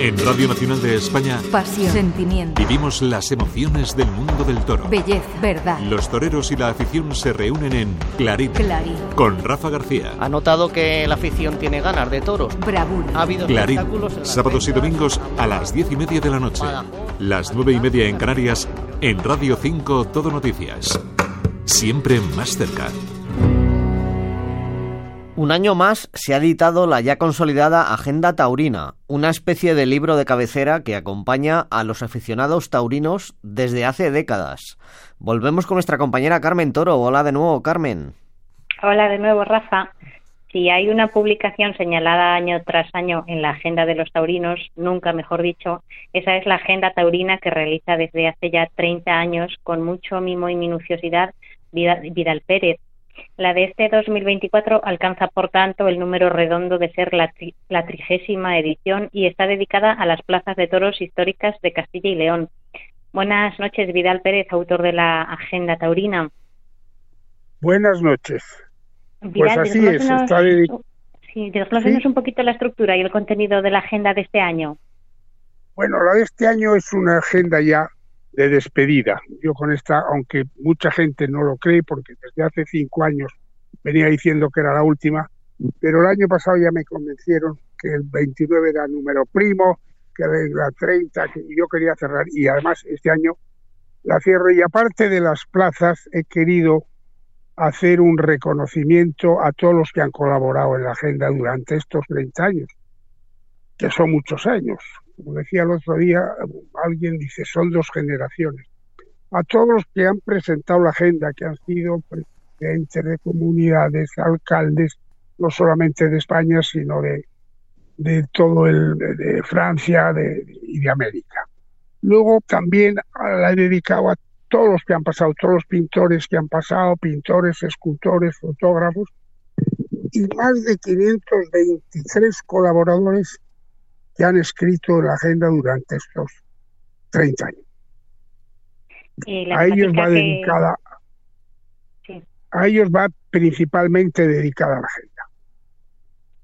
En Radio Nacional de España, Pasión, sentimiento, vivimos las emociones del mundo del toro. belleza, verdad. Los toreros y la afición se reúnen en Clarín, Clarín, con Rafa García. Ha notado que la afición tiene ganas de toros. bravura. Ha habido Clarín, espectáculos en las sábados y domingos a las diez y media de la noche. Las nueve y media en Canarias, en Radio 5 Todo Noticias. Siempre más cerca. Un año más se ha editado la ya consolidada Agenda Taurina, una especie de libro de cabecera que acompaña a los aficionados taurinos desde hace décadas. Volvemos con nuestra compañera Carmen Toro. Hola de nuevo, Carmen. Hola de nuevo, Rafa. Si hay una publicación señalada año tras año en la agenda de los taurinos, nunca mejor dicho, esa es la agenda taurina que realiza desde hace ya 30 años con mucho mimo y minuciosidad Vidal, Pérez. La de este 2024 alcanza, por tanto, el número redondo de ser la, tri- la trigésima edición y está dedicada a las plazas de toros históricas de Castilla y León. Buenas noches, Vidal Pérez, autor de la Agenda Taurina. Buenas noches. Vidal, Pues así es, está dedi- Sí, desglósenos Sí. un poquito la estructura y el contenido de la agenda de este año. Bueno, la de este año es una agenda ya de despedida. Yo con esta, aunque mucha gente no lo cree, porque desde hace cinco años venía diciendo que era la última, pero el año pasado ya me convencieron que el 29 era número primo, que la 30, que yo quería cerrar, y además este año la cierro. Y aparte de las plazas, he querido hacer un reconocimiento a todos los que han colaborado en la agenda durante estos 30 años, que son muchos años. Como decía el otro día, alguien dice, son dos generaciones. A todos los que han presentado la agenda, que han sido presidentes de comunidades, alcaldes, no solamente de España, sino de, de todo el, de, Francia de- y de América. Luego también la he dedicado a todos los que han pasado, todos los pintores que han pasado, pintores, escultores, fotógrafos, y más de 523 colaboradores que han escrito la agenda durante estos 30 años. A ellos va que- dedicada, Sí. a ellos va principalmente dedicada la agenda.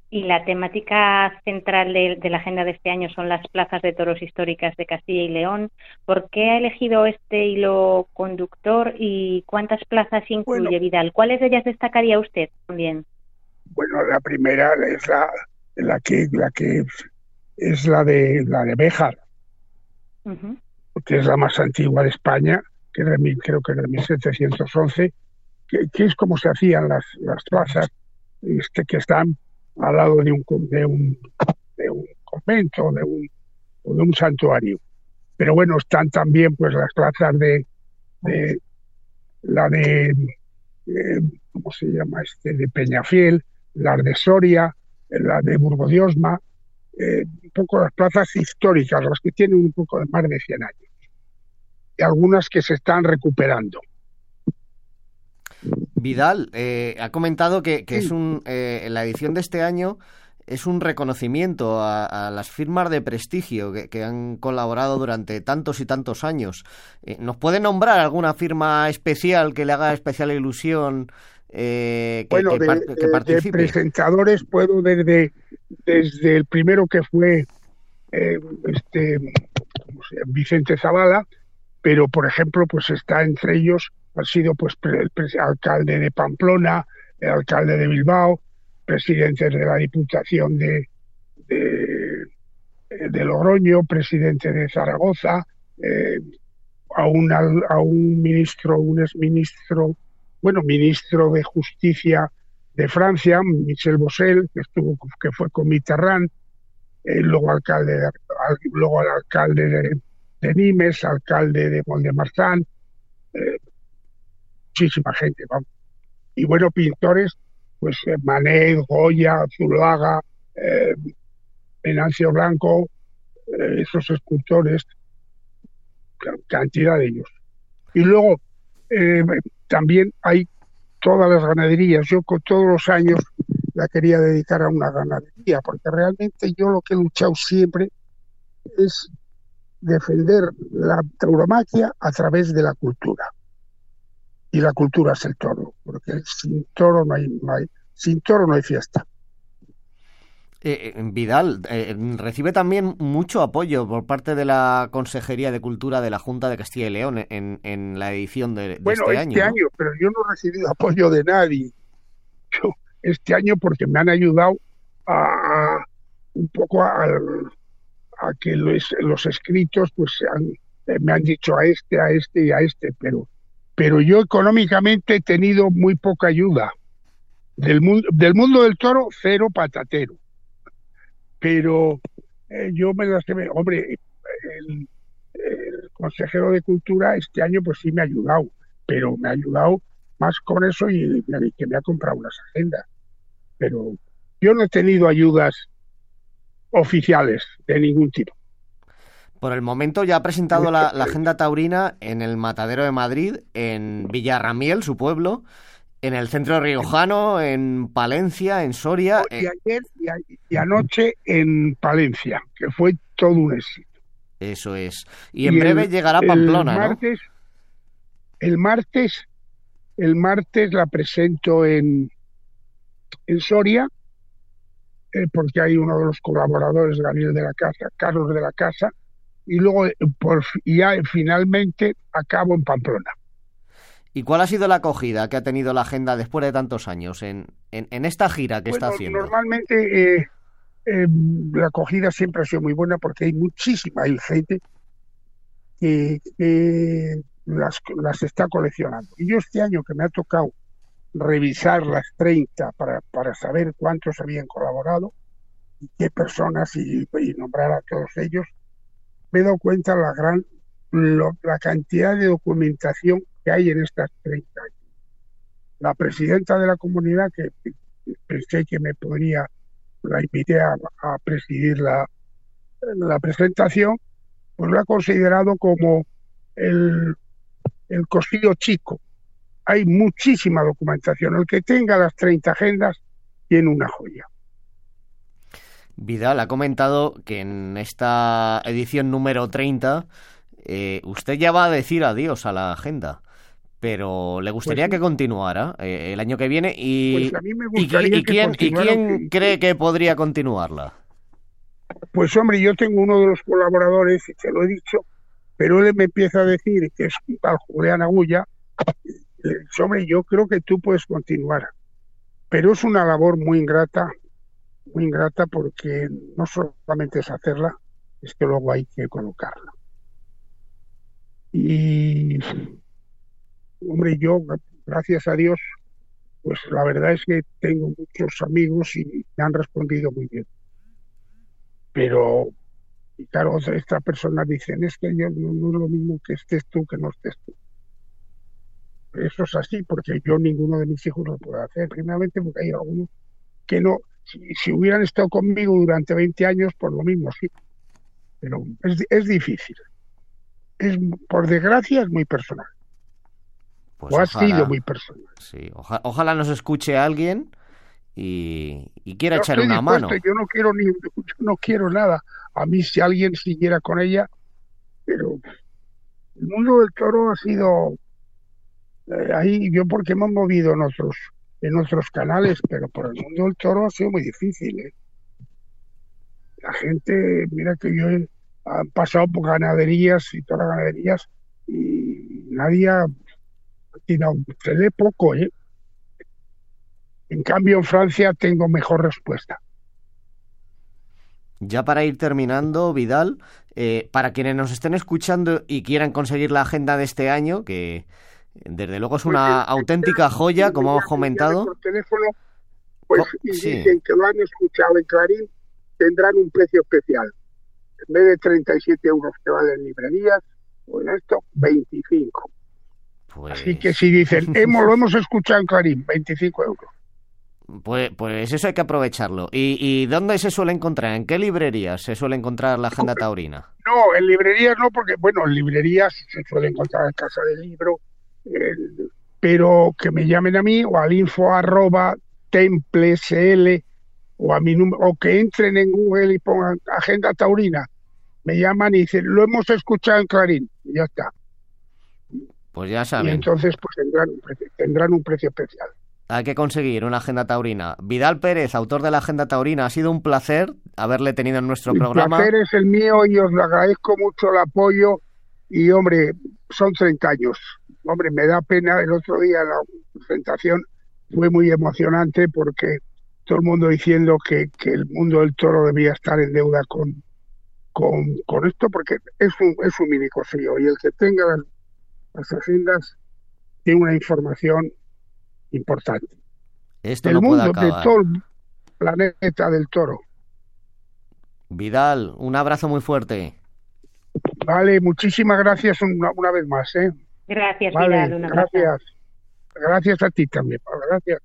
Y la temática central de, de la agenda de este año son las plazas de toros históricas de Castilla y León. ¿Por qué ha elegido este hilo conductor y cuántas plazas incluye Bueno. Vidal? ¿Cuáles de ellas destacaría usted también? Bueno, la primera es la, la que la que es la de la de Béjar, que es la más antigua de España, que es de mil- creo que es de 1711, que, que es como se hacían las, las plazas este, que están al lado de un, de un, de un convento de un, o de un santuario. Pero bueno, están también pues las plazas de, de la de, eh, ¿cómo se llama? este De Peñafiel, las de Soria, la de Burgodiosma, eh, poco las plazas históricas, las que tienen un poco de más de 100 años. Y algunas que se están recuperando. Vidal eh, ha comentado que, que es un eh, la edición de este año es un reconocimiento a, a las firmas de prestigio que, que han colaborado durante tantos y tantos años. Eh, ¿Nos puede nombrar alguna firma especial que le haga especial ilusión eh, que, Bueno, que de, de- que de participe? presentadores puedo desde, desde el primero que fue eh, este. Vicente Zavala, pero por ejemplo, pues está entre ellos, ha sido pues el alcalde de Pamplona, el alcalde de Bilbao, presidentes de la Diputación de, de, de Logroño, presidente de Zaragoza, eh, a, un, a un ministro, un exministro bueno, ministro de Justicia de Francia, Michel Bossel, que estuvo, que fue con Mitterrand, eh, luego alcalde, de- luego alcalde de, Nimes, alcalde de Mont-de-Marsan, eh, muchísima gente. Y bueno, pintores, pues eh, Manet, Goya, Zuluaga, eh, Blanco, esos escultores, ca- cantidad de ellos. Y luego también hay todas las ganaderías. Yo con todos los años la quería dedicar a una ganadería, porque realmente yo lo que he luchado siempre es defender la tauromaquia a través de la cultura. Y la cultura es el toro, porque sin toro no hay, no hay- sin toro no hay fiesta. Eh, eh, Vidal eh, recibe también mucho apoyo por parte de la Consejería de Cultura de la Junta de Castilla y León en, en la edición de, bueno, este, este año. pero yo no he recibido apoyo de nadie. Yo, este año porque me han ayudado a, un poco a, a que los, los, escritos pues me han dicho a este, a este y a este, pero, pero yo económicamente he tenido muy poca ayuda. Del mundo, del mundo del toro, cero patatero pero eh, yo me las hombre, el, consejero de cultura este año pues sí me ha ayudado, pero me ha ayudado más con eso y que me ha comprado unas agendas. Pero yo no he tenido ayudas oficiales de ningún tipo. Por el momento ya ha presentado la, la, agenda taurina en el Matadero de Madrid, en Villarramiel, su pueblo, en el centro riojano, en Palencia, en Soria. Y eh, ayer y, anoche en Palencia, que fue todo un éxito. Eso es. Y en breve llegará Pamplona, el martes, El martes, el martes la presento en, en Soria, eh, porque hay uno de los colaboradores, Gabriel de la Casa, Carlos de la Casa, y luego eh, por, ya finalmente acabo en Pamplona. ¿Y cuál ha sido la acogida que ha tenido la agenda después de tantos años en, en, esta gira que está haciendo? Normalmente eh, em, la acogida siempre ha sido muy buena porque hay muchísima gente que, las, las, está coleccionando. Y yo este año que me ha tocado revisar las 30 para, para saber cuántos habían colaborado y qué personas y, nombrar a todos ellos, me he dado cuenta la gran la cantidad de documentación que hay en estas 30 años. La presidenta de la comunidad, que pensé que me podría, la invité a, presidir la, la presentación, pues lo ha considerado como el, el costillo chico. Hay muchísima documentación. El que tenga las 30 agendas tiene una joya. Vidal ha comentado que en esta edición número 30 eh, usted ya va a decir adiós a la agenda pero le gustaría pues que continuara eh, el año que viene y, pues quién, quién cree que podría continuarla. Pues hombre, yo tengo uno de los colaboradores, y te lo he dicho, pero él me empieza a decir que es tal Julián Agulla, hombre, yo creo que tú puedes continuar, pero es una labor muy ingrata, muy ingrata porque no solamente es hacerla, es que luego hay que colocarla. Y hombre, yo, gracias a Dios, pues la verdad es que tengo muchos amigos y me han respondido muy bien. Pero, claro, esta persona dice, es que yo no, es lo mismo que estés tú que no estés tú. Eso es así, porque yo ninguno de mis hijos lo puedo hacer. Primeramente porque hay algunos que no, si, hubieran estado conmigo durante 20 años, por lo mismo, sí. Pero es, es difícil. Es, por desgracia, es muy personal. Pues o ha sido muy personal. Sí, ojalá nos escuche alguien y, quiera echar una mano. Yo no quiero ni, no quiero nada. A mí si alguien siguiera con ella, pero el mundo del toro ha sido eh, ahí yo porque hemos movido en otros en otros canales, pero por el mundo del toro ha sido muy difícil. ¿eh? La gente, mira que yo he pasado por ganaderías y todas las ganaderías y nadie ha se lee poco, ¿eh? En cambio, en Francia tengo mejor respuesta. Ya para ir terminando, Vidal, eh, para quienes nos estén escuchando y quieran conseguir la agenda de este año, que desde luego es pues una auténtica joya, como hemos comentado. Por teléfono, pues oh, dicen que lo han escuchado en Clarín, tendrán un precio especial. En vez de 37 euros que valen librerías, pues esto, 25. Así que si dicen, hemos, lo hemos escuchado en Clarín, 25 euros. Pues, pues eso hay que aprovecharlo. ¿Y, ¿Y dónde se suele encontrar? ¿En qué librerías se suele encontrar la agenda taurina? No, en librerías no, porque, bueno, en librerías se suele encontrar en casa del libro, pero que me llamen a mí o al info arroba templesl o a mi número, o que entren en Google y pongan agenda taurina. Me llaman y dicen, lo hemos escuchado en Clarín, y ya está. Pues ya saben. Y entonces pues tendrán un precio, tendrán un precio especial. Hay que conseguir una agenda taurina. Vidal Pérez, autor de la agenda taurina, ha sido un placer haberle tenido en nuestro programa. El placer es el mío y os agradezco mucho el apoyo. Y hombre, son 30 años. Hombre, me da pena. El otro día la presentación fue muy emocionante porque todo el mundo diciendo que, que el mundo del toro debía estar en deuda con, con, con esto, porque es un, es un mini y el que tenga las, las agendas tiene una información importante. Esto el no mundo puede de todo el planeta del toro. Vidal, un abrazo muy fuerte. Vale, muchísimas gracias una, una vez más. ¿eh? Gracias, vale, Vidal. Un abrazo. gracias. Gracias a ti también. Gracias.